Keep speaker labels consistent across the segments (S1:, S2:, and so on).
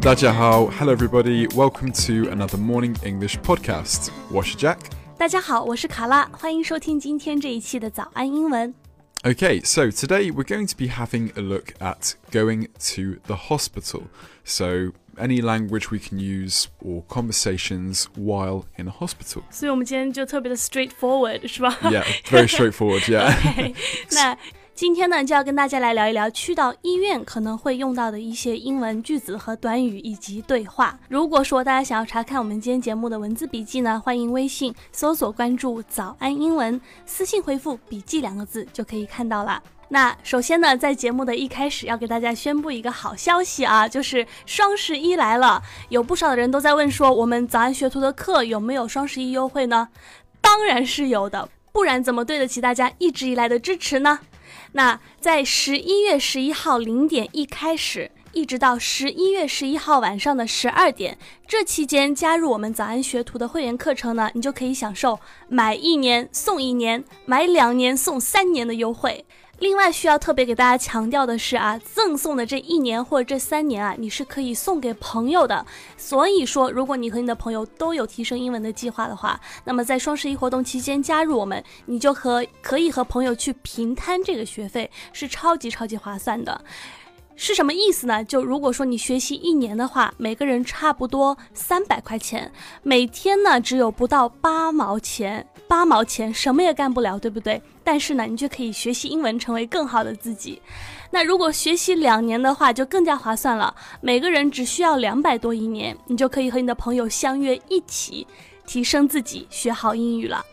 S1: 大家好, hello everybody. Welcome to another morning English podcast. 我是 Jack.
S2: 大家好，我是卡拉，欢迎收听今天这一期的早安英文。
S1: Okay, so today we're going to be having a look at going to the hospital. So any language we can use or conversations while in a hospital.
S2: 所以我们今天就特别的 straightforward，是吧
S1: Yeah, very straightforward. Yeah.
S2: OK，那 今天呢，就要跟大家来聊一聊去到医院可能会用到的一些英文句子和短语以及对话。如果说大家想要查看我们今天节目的文字笔记呢，欢迎微信搜索关注“早安英文”，私信回复“笔记”两个字就可以看到了。那首先呢，在节目的一开始要给大家宣布一个好消息啊，就是双十一来了，有不少的人都在问说，我们早安学徒的课有没有双十一优惠呢？当然是有的，不然怎么对得起大家一直以来的支持呢？那在十一月十一号零点一开始，一直到十一月十一号晚上的十二点，这期间加入我们早安学徒的会员课程呢，你就可以享受买一年送一年，买两年送三年的优惠。另外需要特别给大家强调的是啊，赠送的这一年或者这三年啊，你是可以送给朋友的。所以说，如果你和你的朋友都有提升英文的计划的话，那么在双十一活动期间加入我们，你就和可以和朋友去平摊这个学费，是超级超级划算的。是什么意思呢？就如果说你学习一年的话，每个人差不多三百块钱，每天呢只有不到八毛钱，八毛钱什么也干不了，对不对？但是呢，你却可以学习英文，成为更好的自己。那如果学习两年的话，就更加划算了，每个人只需要两百多一年，你就可以和你的朋友相约一起提升自己，学好英语了。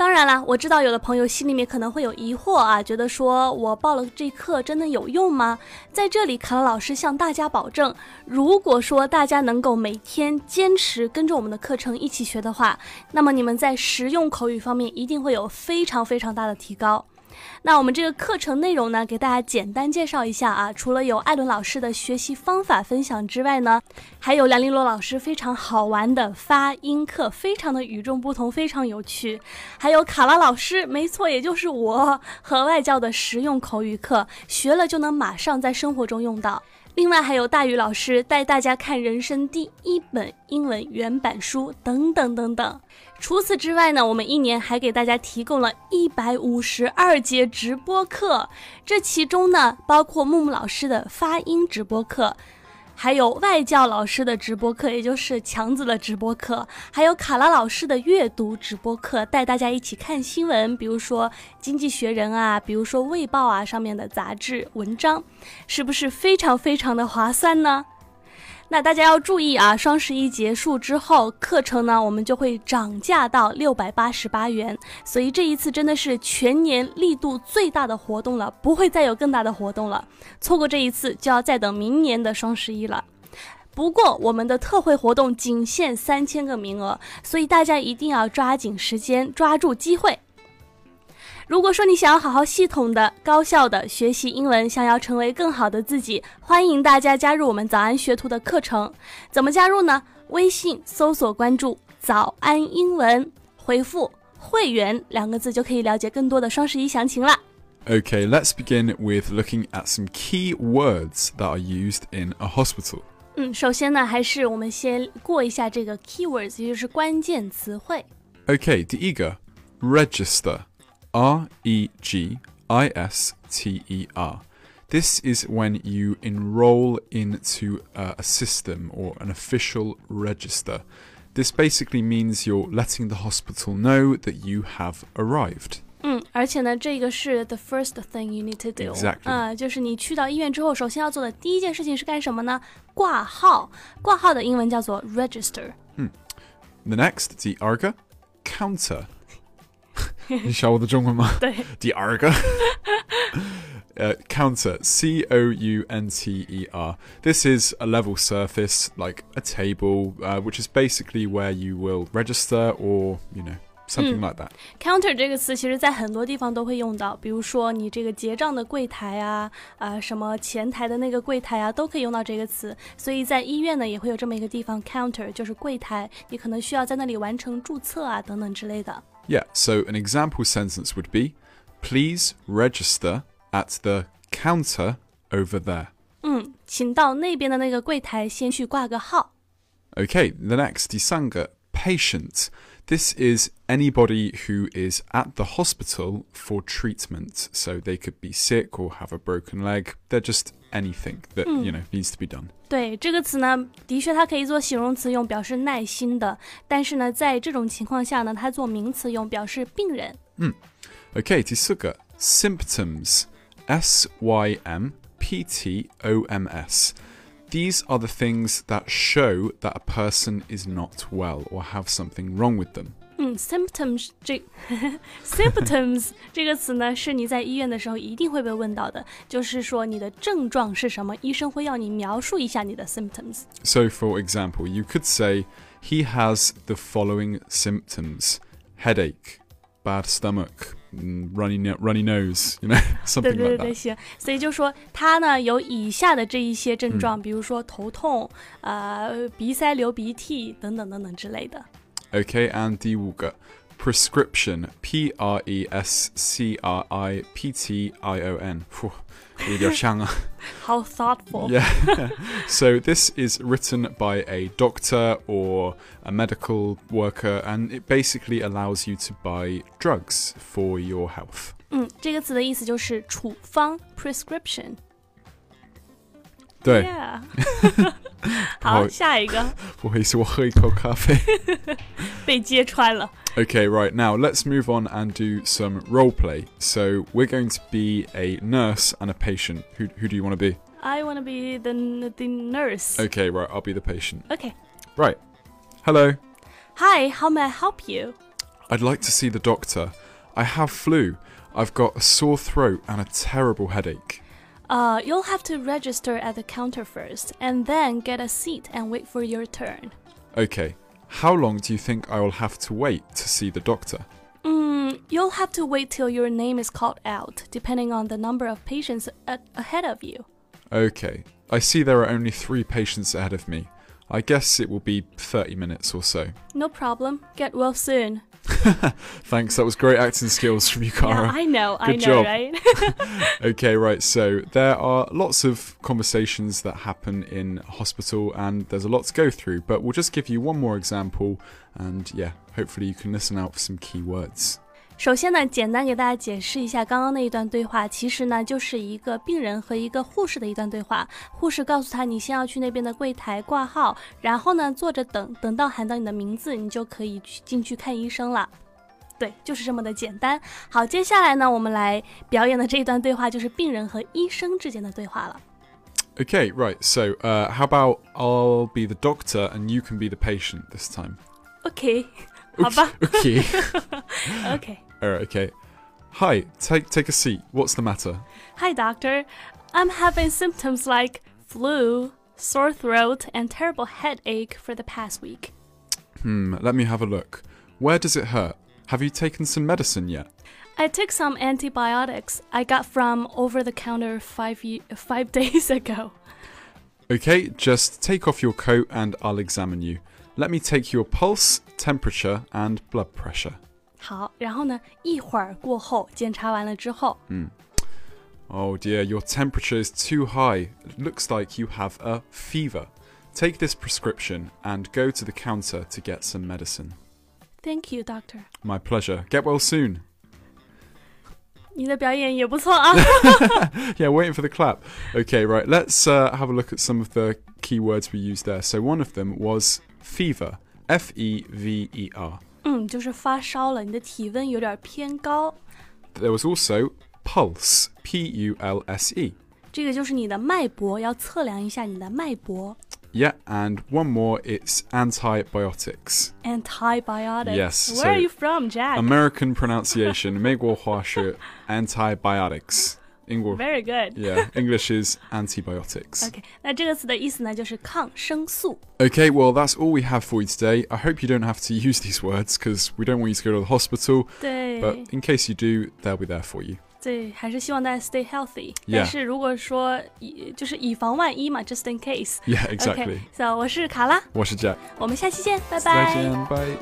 S2: 当然啦，我知道有的朋友心里面可能会有疑惑啊，觉得说我报了这课真的有用吗？在这里，卡拉老师向大家保证，如果说大家能够每天坚持跟着我们的课程一起学的话，那么你们在实用口语方面一定会有非常非常大的提高。那我们这个课程内容呢，给大家简单介绍一下啊。除了有艾伦老师的学习方法分享之外呢，还有梁丽罗老师非常好玩的发音课，非常的与众不同，非常有趣。还有卡拉老师，没错，也就是我和外教的实用口语课，学了就能马上在生活中用到。另外还有大宇老师带大家看人生第一本英文原版书，等等等等。除此之外呢，我们一年还给大家提供了一百五十二节直播课，这其中呢包括木木老师的发音直播课。还有外教老师的直播课，也就是强子的直播课，还有卡拉老师的阅读直播课，带大家一起看新闻，比如说《经济学人》啊，比如说《卫报》啊上面的杂志文章，是不是非常非常的划算呢？那大家要注意啊，双十一结束之后，课程呢我们就会涨价到六百八十八元，所以这一次真的是全年力度最大的活动了，不会再有更大的活动了。错过这一次，就要再等明年的双十一了。不过我们的特惠活动仅限三千个名额，所以大家一定要抓紧时间，抓住机会。如果说你想要好好系统的、高效的学习英文，想要成为更好的自己，欢迎大家加入我们早安学徒的课程。怎么加入呢？微信搜索关注“早安英文”，回复“会员”两个字就可以了解更多的双十一详情啦。
S1: Okay, let's begin with looking at some key words that are used in a hospital.
S2: 嗯，首先呢，还是我们先过一下这个 keywords，也就是关键词汇。
S1: Okay, 第一个 register. R E G I S T E R. This is when you enroll into uh, a system or an official register. This basically means you're letting the hospital know that you have arrived.
S2: 嗯，而且呢，这个是 the first thing you need to do。
S1: Exactly
S2: 啊、就是你去到医院之后，首先要做的第一件事情是干什么呢？挂号。挂号的英文叫做 register。
S1: The next, 第二个 counter. 你晓得中文吗？
S2: 对，
S1: 第二个 uh, counter C O U N T E R. This is a level surface like a table, uh, which is basically where you will register or you know something like that.
S2: counter 这个词其实在很多地方都会用到，比如说你这个结账的柜台啊，啊、什么前台的那个柜台啊，都可以用到这个词。所以在医院呢，也会有这么一个地方 counter，就是柜台，你可能需要在那里完成注册啊等等之类的。
S1: Yeah. So an example sentence would be, "Please register at the counter over there."
S2: 请到那边的那个柜台先去挂个号。
S1: Okay, the next, 第三个, patient. This is anybody who is at the hospital for treatment. So they could be sick or have a broken leg. They're just anything that, you know, needs to be done.
S2: 对这个词呢，的确它可以做形容词用，表示耐心的。但是呢，在这种情况下呢，它做名词用，表示病人。
S1: Okay, 第四个, symptoms. S Y M P T O M S. These are the things that show that a person is not well or have something wrong with them.
S2: 嗯，symptoms 这 symptoms 这个词呢，是你在医院的时候一定会被问到的，就是说你的症状是什么，医生会要你描述一下你的 symptoms。
S1: So, for example, you could say, He has the following symptoms headache, bad stomach, mm, runny, runny nose, you know,
S2: 对
S1: something
S2: 对
S1: like
S2: 对对
S1: ，that.
S2: 行。所以就说他呢有以下的这一些症状，比如说头痛、呃鼻塞、流鼻涕等等等等之类的。
S1: Okay, and the Wuga. Prescription, P R E S C R I P T I O N. Phew, 有点像啊。
S2: How thoughtful！
S1: Yeah. so this is written by a doctor or a medical worker, and it basically allows you to buy drugs for your health.
S2: 嗯，这个词的意思就是处方 （prescription）。
S1: 对，
S2: Yeah
S1: 不好
S2: 好，下一个
S1: 不好意思，我喝一口咖啡。
S2: 被揭穿了。
S1: Okay, right now let's move on and do some role play. So we're going to be a nurse and a patient. Who, who do you want to be?
S2: I wanna be the the nurse.
S1: Okay, right, I'll be the patient.
S2: Okay.
S1: Right. Hello.
S2: Hi, how may I help you?
S1: I'd like to see the doctor. I have flu. I've got a sore throat and a terrible headache.
S2: Uh, you'll have to register at the counter first, and then get a seat and wait for your turn.
S1: Okay. How long do you think I will have to wait to see the doctor?
S2: Mm, you'll have to wait till your name is called out, depending on the number of patients ahead of you.
S1: Okay. I see there are only three patients ahead of me. I guess it will be 30 minutes or so.
S2: No problem. Get well soon.
S1: Thanks, that was great acting skills from you, Cara.
S2: Yeah, I know, I
S1: Good
S2: know,
S1: job.
S2: right?
S1: Okay, right. So there are lots of conversations that happen in hospital, and there's a lot to go through. But we'll just give you one more example, and yeah, hopefully you can listen out for some key words.
S2: 首先呢，简单给大家解释一下刚刚那一段对话，其实呢就是一个病人和一个护士的一段对话。护士告诉他，你先要去那边的柜台挂号，然后呢坐着等，等到喊到你的名字，你就可以去进去看医生了。对，就是这么的简单。好，接下来呢，我们来表演的这一段对话就是病人和医生之间的对话了。
S1: Okay, right. So uh, how about I'll be the doctor and you can be the patient this time?
S2: OK，好吧
S1: Okay. Alright, okay. Hi, take take a seat. What's the matter?
S2: Hi, doctor. I'm having symptoms like flu, sore throat, and terrible headache for the past week.
S1: Hmm, let me have a look. Where does it hurt? Have you taken some medicine yet?
S2: I took some antibiotics I got from over the counter five five days ago.
S1: Okay, just take off your coat and I'll examine you. Let me take your pulse, temperature, and blood pressure.
S2: 好，然后呢，一会儿过后检查完了之后，
S1: Oh dear, your temperature is too high. It looks like you have a fever. Take this prescription and go to the counter to get some medicine.
S2: Thank you, doctor.
S1: My pleasure. Get well soon.
S2: 你的表演也不错啊。
S1: Yeah, waiting for the clap. Okay, right. Let's uh, have a look at some of the keywords we used there. So one of them was fever. F E V E R.
S2: 嗯，就是发烧了，你的体温有点偏高，
S1: There was also pulse. P U L S E.
S2: 这个就是你的脉搏，要测量一下你的脉搏。
S1: Yeah, and one more. It's antibiotics.
S2: Antibiotics.
S1: Yes,
S2: Where are
S1: so-
S2: you from, Jack?
S1: American pronunciation. 美国话是 antibiotics. English.
S2: Very good.
S1: Yeah, English is antibiotics.
S2: OK，那这个词的意思呢，就是抗生素。
S1: Okay, well, that's all we have for you today. I hope you don't have to use these words because we don't want you to go to the hospital.
S2: 对
S1: But in case you do, they'll be there for you.
S2: 对，还是希望大家 stay healthy。
S1: Yeah
S2: 但是如果说以就是以防万一嘛，just in case。
S1: Yeah, exactly.
S2: OK，so 我是卡拉，
S1: 我是 Jack.
S2: 我们下期见，拜拜。
S1: 再见，bye.